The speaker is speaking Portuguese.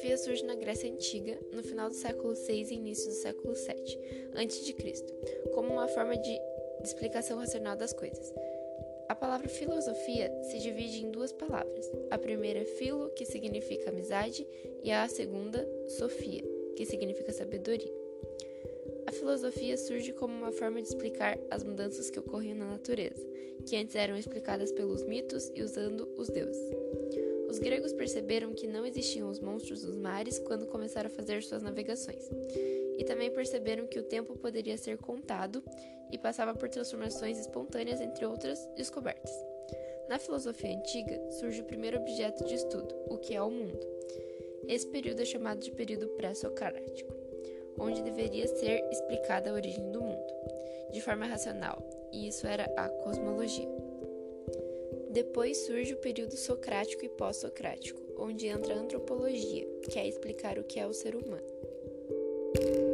filosofia surge na Grécia Antiga, no final do século VI e início do século VII a.C., como uma forma de explicação racional das coisas. A palavra filosofia se divide em duas palavras. A primeira é filo, que significa amizade, e a segunda, sofia, que significa sabedoria. A filosofia surge como uma forma de explicar as mudanças que ocorriam na natureza, que antes eram explicadas pelos mitos e usando os deuses. Os gregos perceberam que não existiam os monstros dos mares quando começaram a fazer suas navegações, e também perceberam que o tempo poderia ser contado e passava por transformações espontâneas, entre outras descobertas. Na filosofia antiga surge o primeiro objeto de estudo, o que é o mundo. Esse período é chamado de período pré-socrático, onde deveria ser explicada a origem do mundo, de forma racional, e isso era a cosmologia. Depois surge o período socrático e pós-socrático, onde entra a antropologia, que é explicar o que é o ser humano.